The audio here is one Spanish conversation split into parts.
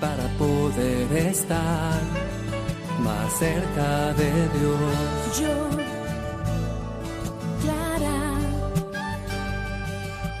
para poder estar más cerca de Dios. Yo, Clara,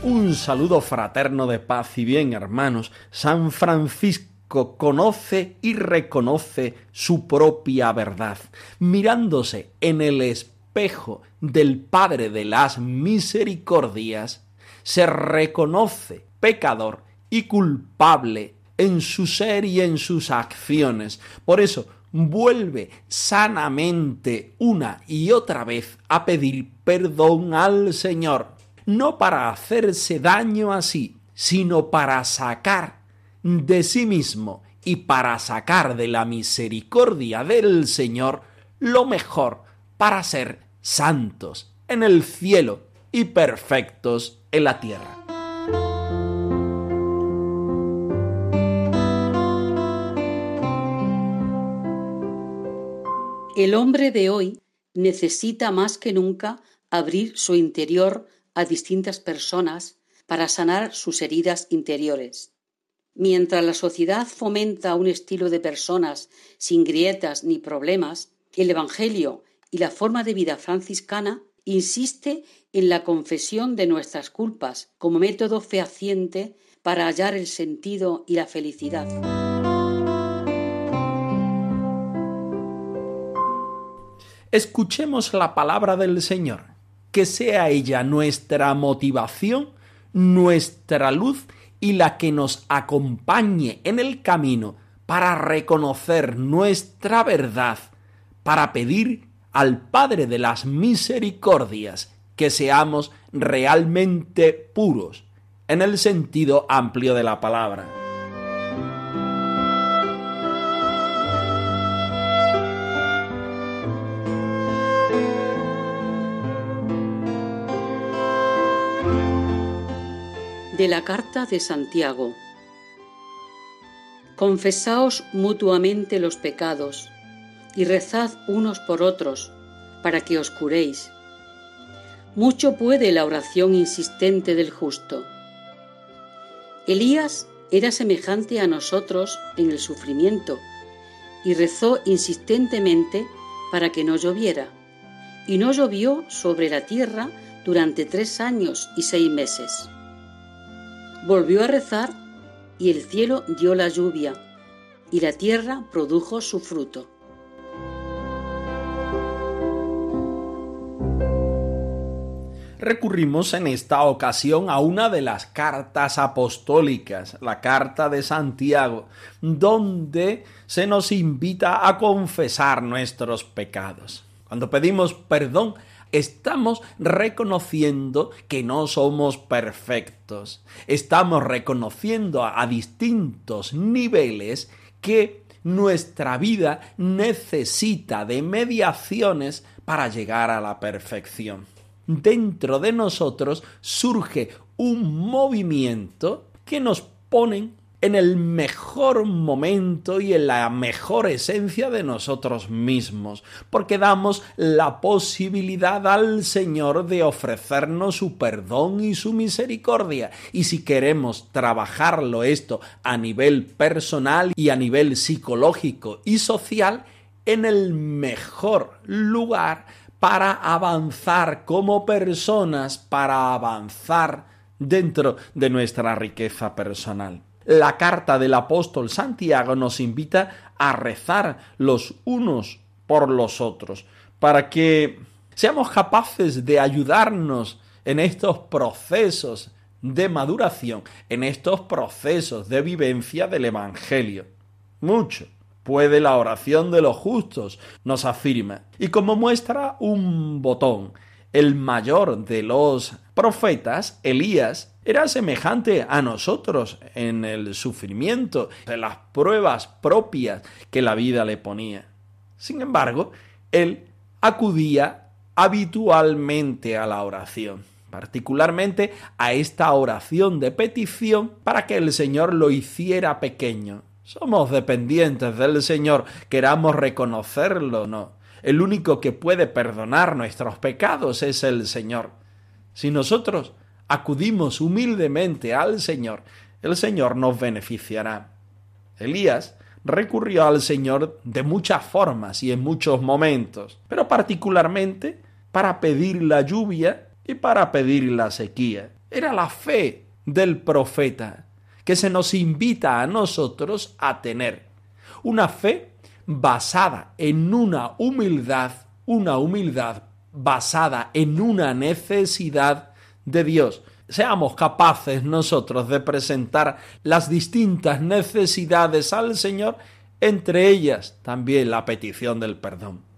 Un saludo fraterno de paz y bien, hermanos. San Francisco conoce y reconoce su propia verdad, mirándose en el espejo del Padre de las Misericordias, se reconoce pecador y culpable en su ser y en sus acciones. Por eso vuelve sanamente una y otra vez a pedir perdón al Señor, no para hacerse daño así, sino para sacar de sí mismo y para sacar de la misericordia del Señor lo mejor para ser santos en el cielo y perfectos en la tierra. El hombre de hoy necesita más que nunca abrir su interior a distintas personas para sanar sus heridas interiores. Mientras la sociedad fomenta un estilo de personas sin grietas ni problemas, el Evangelio y la forma de vida franciscana insiste en la confesión de nuestras culpas como método fehaciente para hallar el sentido y la felicidad. Escuchemos la palabra del Señor, que sea ella nuestra motivación, nuestra luz y la que nos acompañe en el camino para reconocer nuestra verdad, para pedir al Padre de las Misericordias que seamos realmente puros, en el sentido amplio de la palabra. De la carta de Santiago. Confesaos mutuamente los pecados y rezad unos por otros para que os curéis. Mucho puede la oración insistente del justo. Elías era semejante a nosotros en el sufrimiento y rezó insistentemente para que no lloviera. Y no llovió sobre la tierra durante tres años y seis meses. Volvió a rezar y el cielo dio la lluvia y la tierra produjo su fruto. Recurrimos en esta ocasión a una de las cartas apostólicas, la carta de Santiago, donde se nos invita a confesar nuestros pecados. Cuando pedimos perdón, estamos reconociendo que no somos perfectos. Estamos reconociendo a, distintos niveles que nuestra vida necesita de mediaciones para llegar a la perfección dentro de nosotros surge un movimiento que nos pone en el mejor momento y en la mejor esencia de nosotros mismos, porque damos la posibilidad al Señor de ofrecernos su perdón y su misericordia. Y si queremos trabajarlo esto a nivel personal y a nivel psicológico y social, en el mejor lugar para avanzar como personas, para avanzar dentro de nuestra riqueza personal. La carta del apóstol Santiago nos invita a rezar los unos por los otros, para que seamos capaces de ayudarnos en estos procesos de maduración, en estos procesos de vivencia del Evangelio. Mucho puede la oración de los justos, nos afirma. Y como muestra un botón, el mayor de los profetas, Elías, era semejante a nosotros en el sufrimiento, en las pruebas propias que la vida le ponía. Sin embargo, él acudía habitualmente a la oración, particularmente a esta oración de petición para que el Señor lo hiciera pequeño. Somos dependientes del Señor, queramos reconocerlo o no. El único que puede perdonar nuestros pecados es el Señor. Si nosotros acudimos humildemente al Señor, el Señor nos beneficiará. Elías recurrió al Señor de muchas formas y en muchos momentos, pero particularmente para pedir la lluvia y para pedir la sequía. Era la fe del profeta que se nos invita a nosotros a tener. Una fe basada en una humildad, una humildad basada en una necesidad de Dios. Seamos capaces nosotros de presentar las distintas necesidades al Señor, entre ellas también la petición del perdón.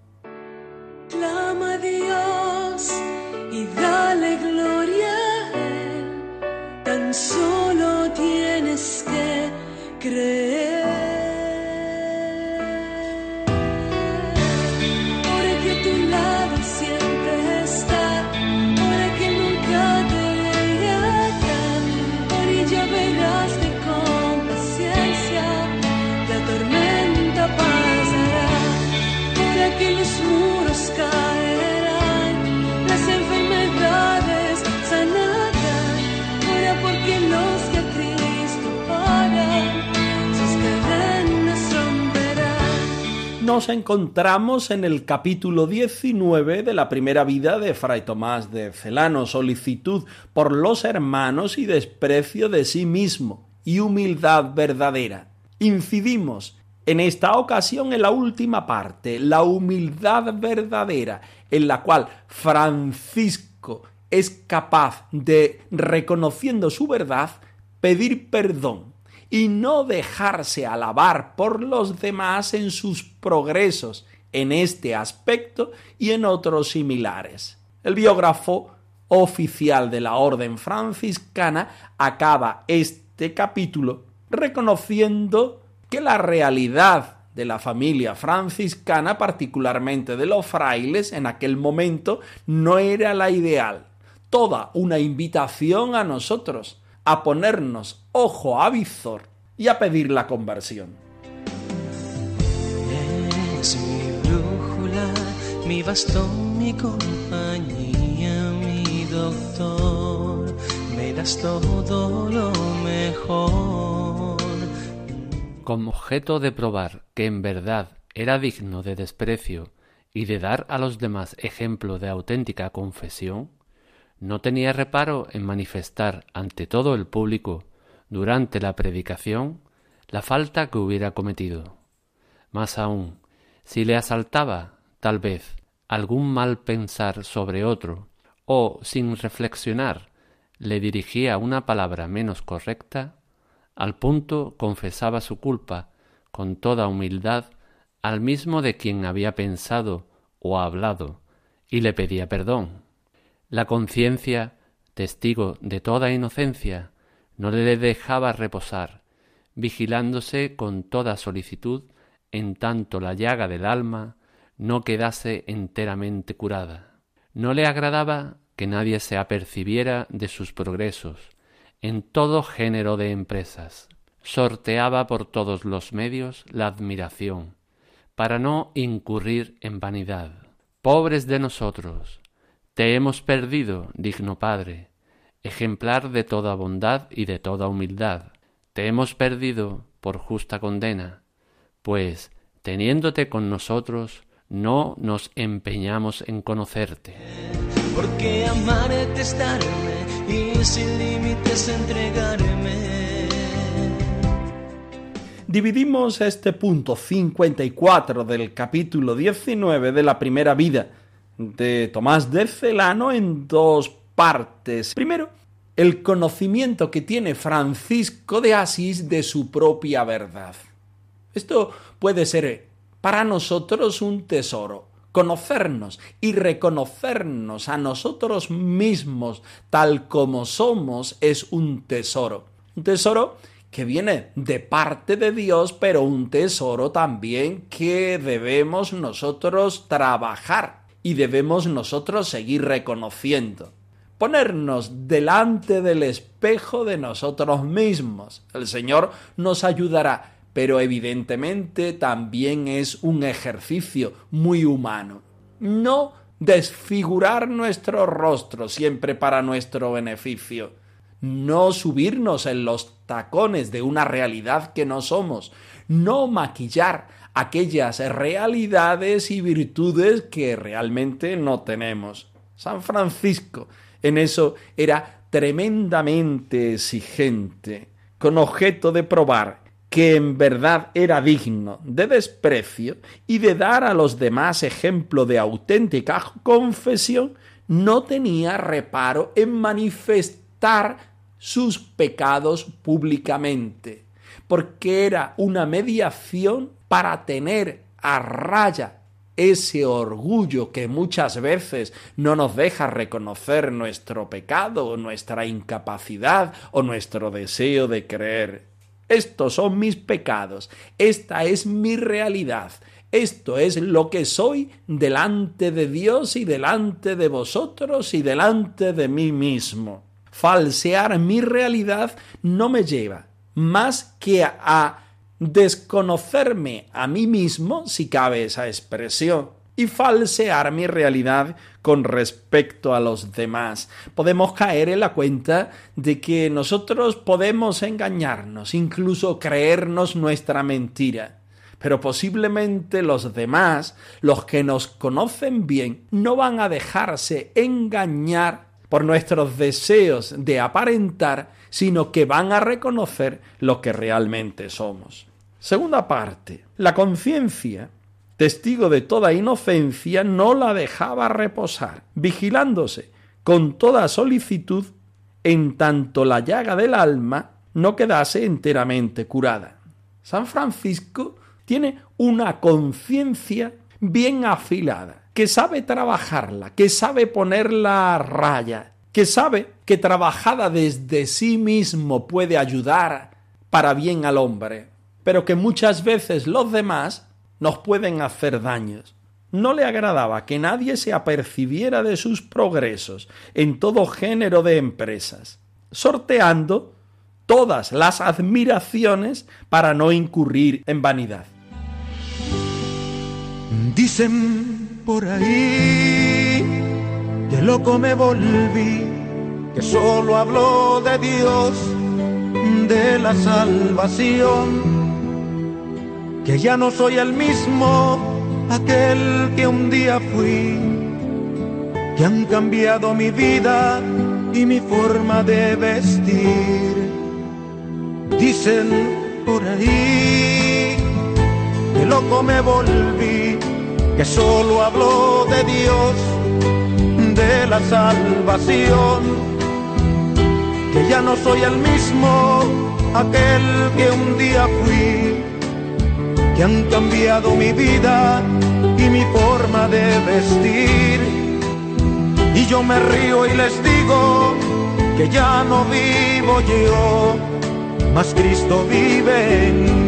Creer. Nos encontramos en el capítulo 19 de la primera vida de Fray Tomás de Celano, solicitud por los hermanos y desprecio de sí mismo y humildad verdadera. Incidimos en esta ocasión en la última parte, la humildad verdadera, en la cual Francisco es capaz de, reconociendo su verdad, pedir perdón y no dejarse alabar por los demás en sus progresos en este aspecto y en otros similares. El biógrafo oficial de la Orden franciscana acaba este capítulo reconociendo que la realidad de la familia franciscana, particularmente de los frailes, en aquel momento no era la ideal. Toda una invitación a nosotros a ponernos ojo a visor y a pedir la conversión. Es mi brújula, mi bastón, mi compañía, mi doctor, me das todo lo mejor. Como objeto de probar que en verdad era digno de desprecio y de dar a los demás ejemplo de auténtica confesión, no tenía reparo en manifestar ante todo el público, durante la predicación, la falta que hubiera cometido. Más aún, si le asaltaba, tal vez, algún mal pensar sobre otro, o, sin reflexionar, le dirigía una palabra menos correcta, al punto confesaba su culpa con toda humildad al mismo de quien había pensado o hablado, y le pedía perdón. La conciencia, testigo de toda inocencia, no le dejaba reposar, vigilándose con toda solicitud en tanto la llaga del alma no quedase enteramente curada. No le agradaba que nadie se apercibiera de sus progresos en todo género de empresas. Sorteaba por todos los medios la admiración, para no incurrir en vanidad. Pobres de nosotros, te hemos perdido, digno Padre, ejemplar de toda bondad y de toda humildad. Te hemos perdido por justa condena, pues, teniéndote con nosotros, no nos empeñamos en conocerte. Porque amarte es darme y sin límites entregarme. Dividimos este punto 54 del capítulo 19 de la primera vida de Tomás de Celano en dos partes. Primero, el conocimiento que tiene Francisco de Asís de su propia verdad. Esto puede ser para nosotros un tesoro. conocernos y reconocernos a nosotros mismos tal como somos es un tesoro. Un tesoro que viene de parte de Dios, pero un tesoro también que debemos nosotros trabajar y debemos nosotros seguir reconociendo. Ponernos delante del espejo de nosotros mismos. El Señor nos ayudará pero evidentemente también es un ejercicio muy humano. No desfigurar nuestro rostro siempre para nuestro beneficio, no subirnos en los tacones de una realidad que no somos, no maquillar aquellas realidades y virtudes que realmente no tenemos. San Francisco en eso era tremendamente exigente, con objeto de probar que en verdad era digno de desprecio y de dar a los demás ejemplo de auténtica confesión, no tenía reparo en manifestar sus pecados públicamente, porque era una mediación para tener a raya ese orgullo que muchas veces no nos deja reconocer nuestro pecado nuestra incapacidad o nuestro deseo de creer. Estos son mis pecados, esta es mi realidad, esto es lo que soy delante de Dios y delante de vosotros y delante de mí mismo. Falsear mi realidad no me lleva más que a desconocerme a mí mismo, si cabe esa expresión y falsear mi realidad con respecto a los demás. Podemos caer en la cuenta de que nosotros podemos engañarnos, incluso creernos nuestra mentira. Pero posiblemente los demás, los que nos conocen bien, no van a dejarse engañar por nuestros deseos de aparentar, sino que van a reconocer lo que realmente somos. Segunda parte, la conciencia testigo de toda inocencia, no la dejaba reposar, vigilándose con toda solicitud en tanto la llaga del alma no quedase enteramente curada. San Francisco tiene una conciencia bien afilada, que sabe trabajarla, que sabe ponerla a raya, que sabe que trabajada desde sí mismo puede ayudar para bien al hombre, pero que muchas veces los demás nos pueden hacer daños. No le agradaba que nadie se apercibiera de sus progresos en todo género de empresas, sorteando todas las admiraciones para no incurrir en vanidad. Dicen por ahí que loco me volví, que solo habló de Dios, de la salvación que ya no soy el mismo, aquel que un día fui, que han cambiado mi vida y mi forma de vestir. Dicen por ahí que loco me volví, que solo hablo de Dios, de la salvación, que ya no soy el mismo, aquel que un día fui que han cambiado mi vida y mi forma de vestir. Y yo me río y les digo que ya no vivo yo, mas Cristo vive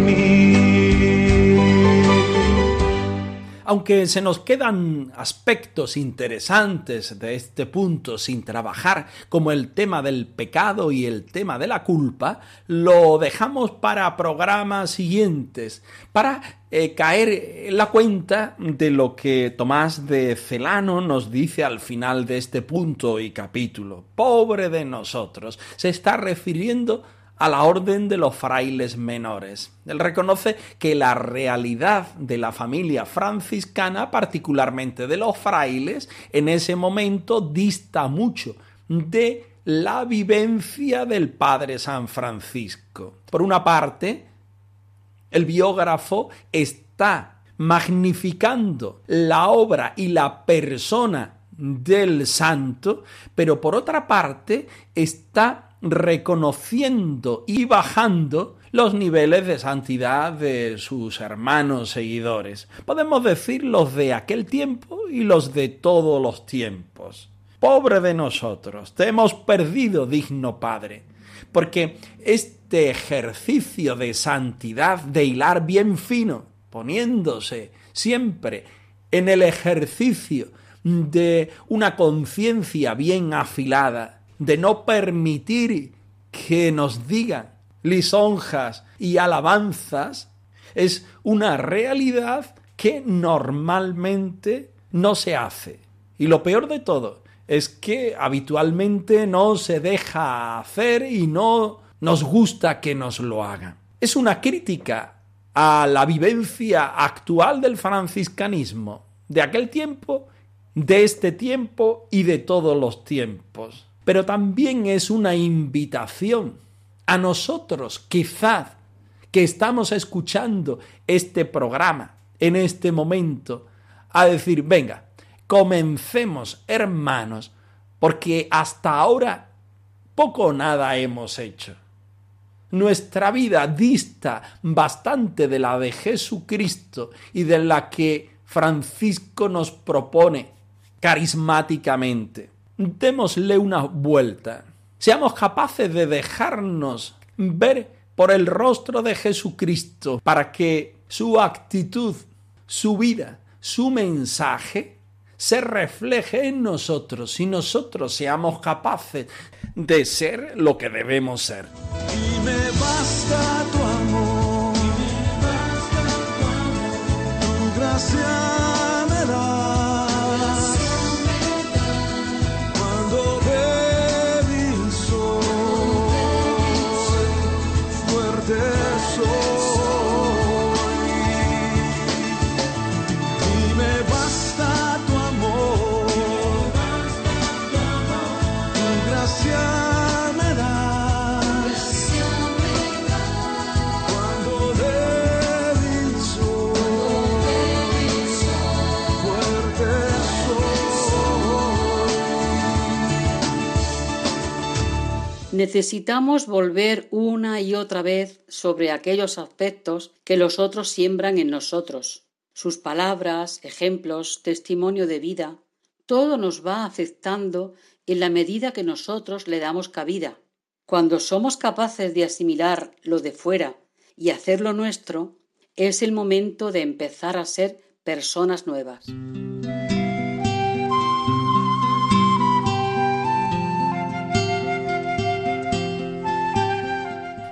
aunque se nos quedan aspectos interesantes de este punto sin trabajar, como el tema del pecado y el tema de la culpa, lo dejamos para programas siguientes, para eh, caer en la cuenta de lo que Tomás de Celano nos dice al final de este punto y capítulo. Pobre de nosotros, se está refiriendo a la orden de los frailes menores. Él reconoce que la realidad de la familia franciscana, particularmente de los frailes, en ese momento dista mucho de la vivencia del padre San Francisco. Por una parte, el biógrafo está magnificando la obra y la persona del santo, pero por otra parte está reconociendo y bajando los niveles de santidad de sus hermanos seguidores. Podemos decir los de aquel tiempo y los de todos los tiempos. Pobre de nosotros, te hemos perdido, digno Padre, porque este ejercicio de santidad, de hilar bien fino, poniéndose siempre en el ejercicio de una conciencia bien afilada, de no permitir que nos digan lisonjas y alabanzas, es una realidad que normalmente no se hace. Y lo peor de todo es que habitualmente no se deja hacer y no nos gusta que nos lo hagan. Es una crítica a la vivencia actual del franciscanismo, de aquel tiempo, de este tiempo y de todos los tiempos. Pero también es una invitación a nosotros, quizás, que estamos escuchando este programa en este momento, a decir, venga, comencemos, hermanos, porque hasta ahora poco o nada hemos hecho. Nuestra vida dista bastante de la de Jesucristo y de la que Francisco nos propone carismáticamente. Démosle una vuelta. Seamos capaces de dejarnos ver por el rostro de Jesucristo para que su actitud, su vida, su mensaje se refleje en nosotros y nosotros seamos capaces de ser lo que debemos ser. Necesitamos volver una y otra vez sobre aquellos aspectos que los otros siembran en nosotros. Sus palabras, ejemplos, testimonio de vida, todo nos va afectando en la medida que nosotros le damos cabida. Cuando somos capaces de asimilar lo de fuera y hacerlo nuestro, es el momento de empezar a ser personas nuevas.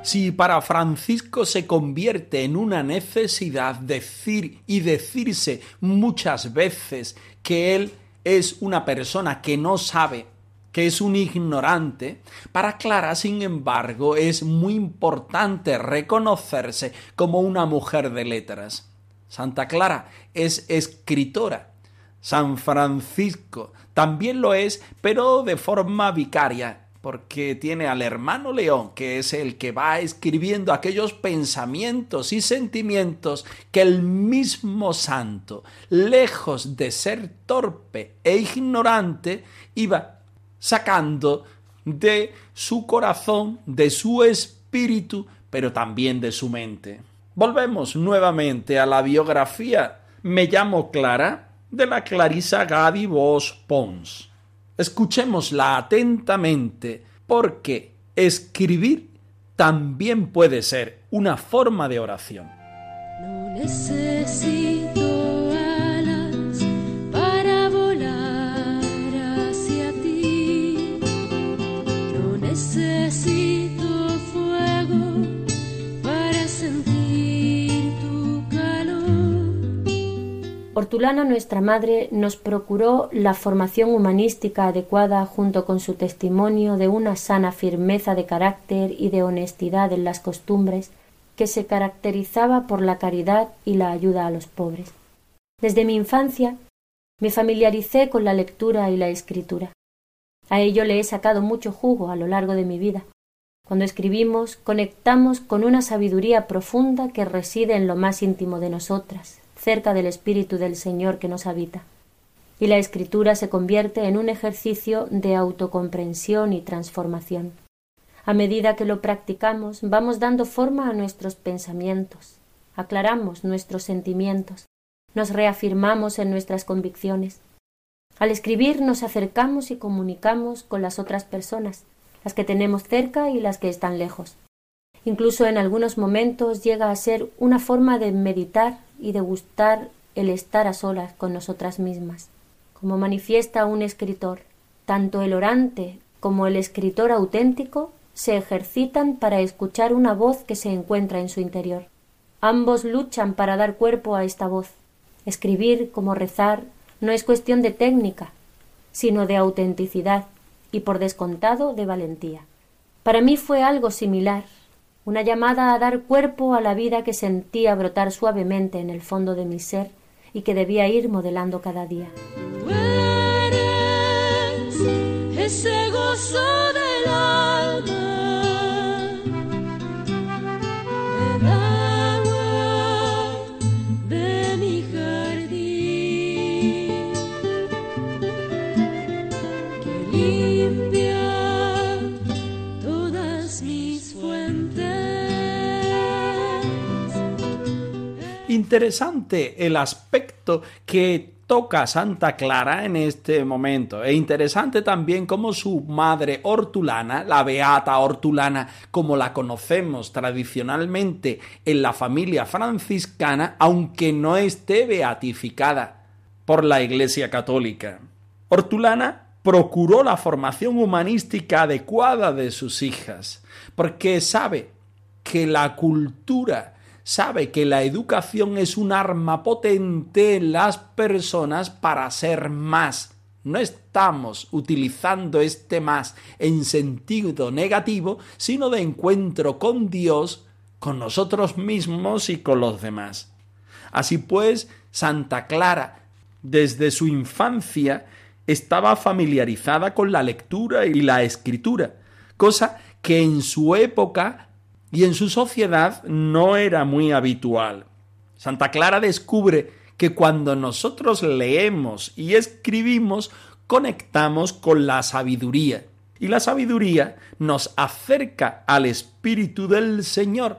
Si para Francisco se convierte en una necesidad decir y decirse muchas veces que él es una persona que no sabe, que es un ignorante, para Clara, sin embargo, es muy importante reconocerse como una mujer de letras. Santa Clara es escritora. San Francisco también lo es, pero de forma vicaria, porque tiene al hermano León, que es el que va escribiendo aquellos pensamientos y sentimientos que el mismo santo, lejos de ser torpe e ignorante, iba sacando de su corazón, de su espíritu, pero también de su mente. Volvemos nuevamente a la biografía Me llamo Clara de la Clarisa Gadi Vos Pons. Escuchémosla atentamente porque escribir también puede ser una forma de oración. Hortulana, nuestra madre, nos procuró la formación humanística adecuada junto con su testimonio de una sana firmeza de carácter y de honestidad en las costumbres que se caracterizaba por la caridad y la ayuda a los pobres. Desde mi infancia me familiaricé con la lectura y la escritura. A ello le he sacado mucho jugo a lo largo de mi vida. Cuando escribimos, conectamos con una sabiduría profunda que reside en lo más íntimo de nosotras, cerca del Espíritu del Señor que nos habita. Y la escritura se convierte en un ejercicio de autocomprensión y transformación. A medida que lo practicamos, vamos dando forma a nuestros pensamientos, aclaramos nuestros sentimientos, nos reafirmamos en nuestras convicciones. Al escribir nos acercamos y comunicamos con las otras personas, las que tenemos cerca y las que están lejos. Incluso en algunos momentos llega a ser una forma de meditar y de gustar el estar a solas con nosotras mismas. Como manifiesta un escritor, tanto el orante como el escritor auténtico se ejercitan para escuchar una voz que se encuentra en su interior. Ambos luchan para dar cuerpo a esta voz. Escribir como rezar no es cuestión de técnica, sino de autenticidad y por descontado de valentía. Para mí fue algo similar, una llamada a dar cuerpo a la vida que sentía brotar suavemente en el fondo de mi ser y que debía ir modelando cada día. Interesante el aspecto que toca Santa Clara en este momento. E interesante también cómo su madre hortulana, la beata hortulana, como la conocemos tradicionalmente en la familia franciscana, aunque no esté beatificada por la Iglesia Católica. Hortulana procuró la formación humanística adecuada de sus hijas, porque sabe que la cultura sabe que la educación es un arma potente en las personas para ser más. No estamos utilizando este más en sentido negativo, sino de encuentro con Dios, con nosotros mismos y con los demás. Así pues, Santa Clara, desde su infancia, estaba familiarizada con la lectura y la escritura, cosa que en su época y en su sociedad no era muy habitual. Santa Clara descubre que cuando nosotros leemos y escribimos, conectamos con la sabiduría. Y la sabiduría nos acerca al Espíritu del Señor,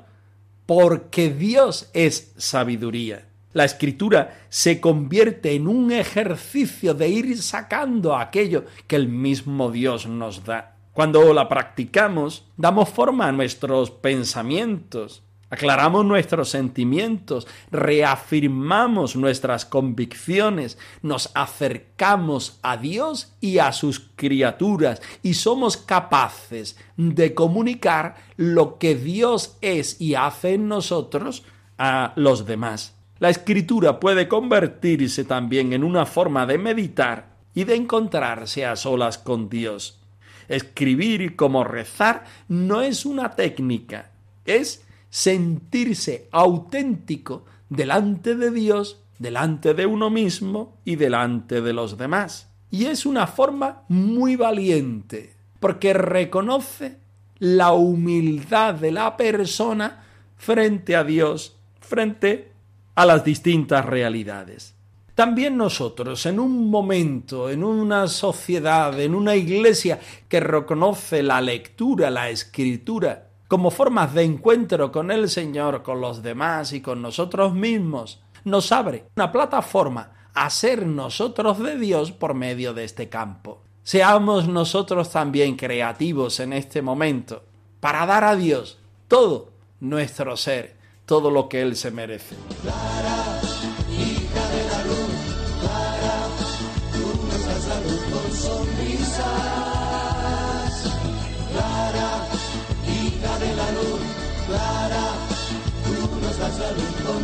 porque Dios es sabiduría. La escritura se convierte en un ejercicio de ir sacando aquello que el mismo Dios nos da. Cuando la practicamos, damos forma a nuestros pensamientos, aclaramos nuestros sentimientos, reafirmamos nuestras convicciones, nos acercamos a Dios y a sus criaturas y somos capaces de comunicar lo que Dios es y hace en nosotros a los demás. La escritura puede convertirse también en una forma de meditar y de encontrarse a solas con Dios. Escribir como rezar no es una técnica, es sentirse auténtico delante de Dios, delante de uno mismo y delante de los demás. Y es una forma muy valiente, porque reconoce la humildad de la persona frente a Dios, frente a las distintas realidades. También nosotros, en un momento, en una sociedad, en una iglesia que reconoce la lectura, la escritura, como formas de encuentro con el Señor, con los demás y con nosotros mismos, nos abre una plataforma a ser nosotros de Dios por medio de este campo. Seamos nosotros también creativos en este momento para dar a Dios todo nuestro ser, todo lo que Él se merece.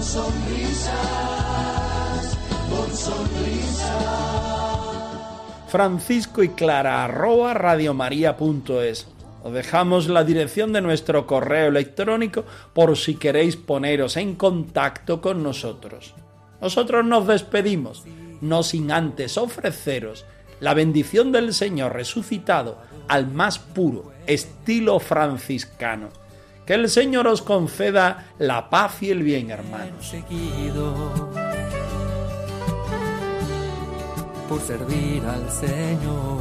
Con. Francisco y Clara arroba radiomaria.es. Os dejamos la dirección de nuestro correo electrónico por si queréis poneros en contacto con nosotros. Nosotros nos despedimos, no sin antes ofreceros la bendición del Señor resucitado al más puro estilo franciscano que el Señor os conceda la paz y el bien, hermano. Por servir al Señor.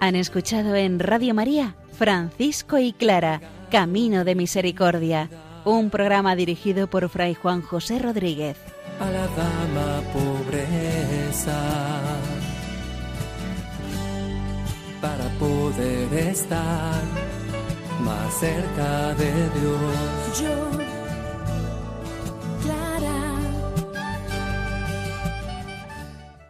Han escuchado en Radio María Francisco y Clara, Camino de Misericordia, un programa dirigido por Fray Juan José Rodríguez. A la dama pobreza, para poder estar más cerca de Dios.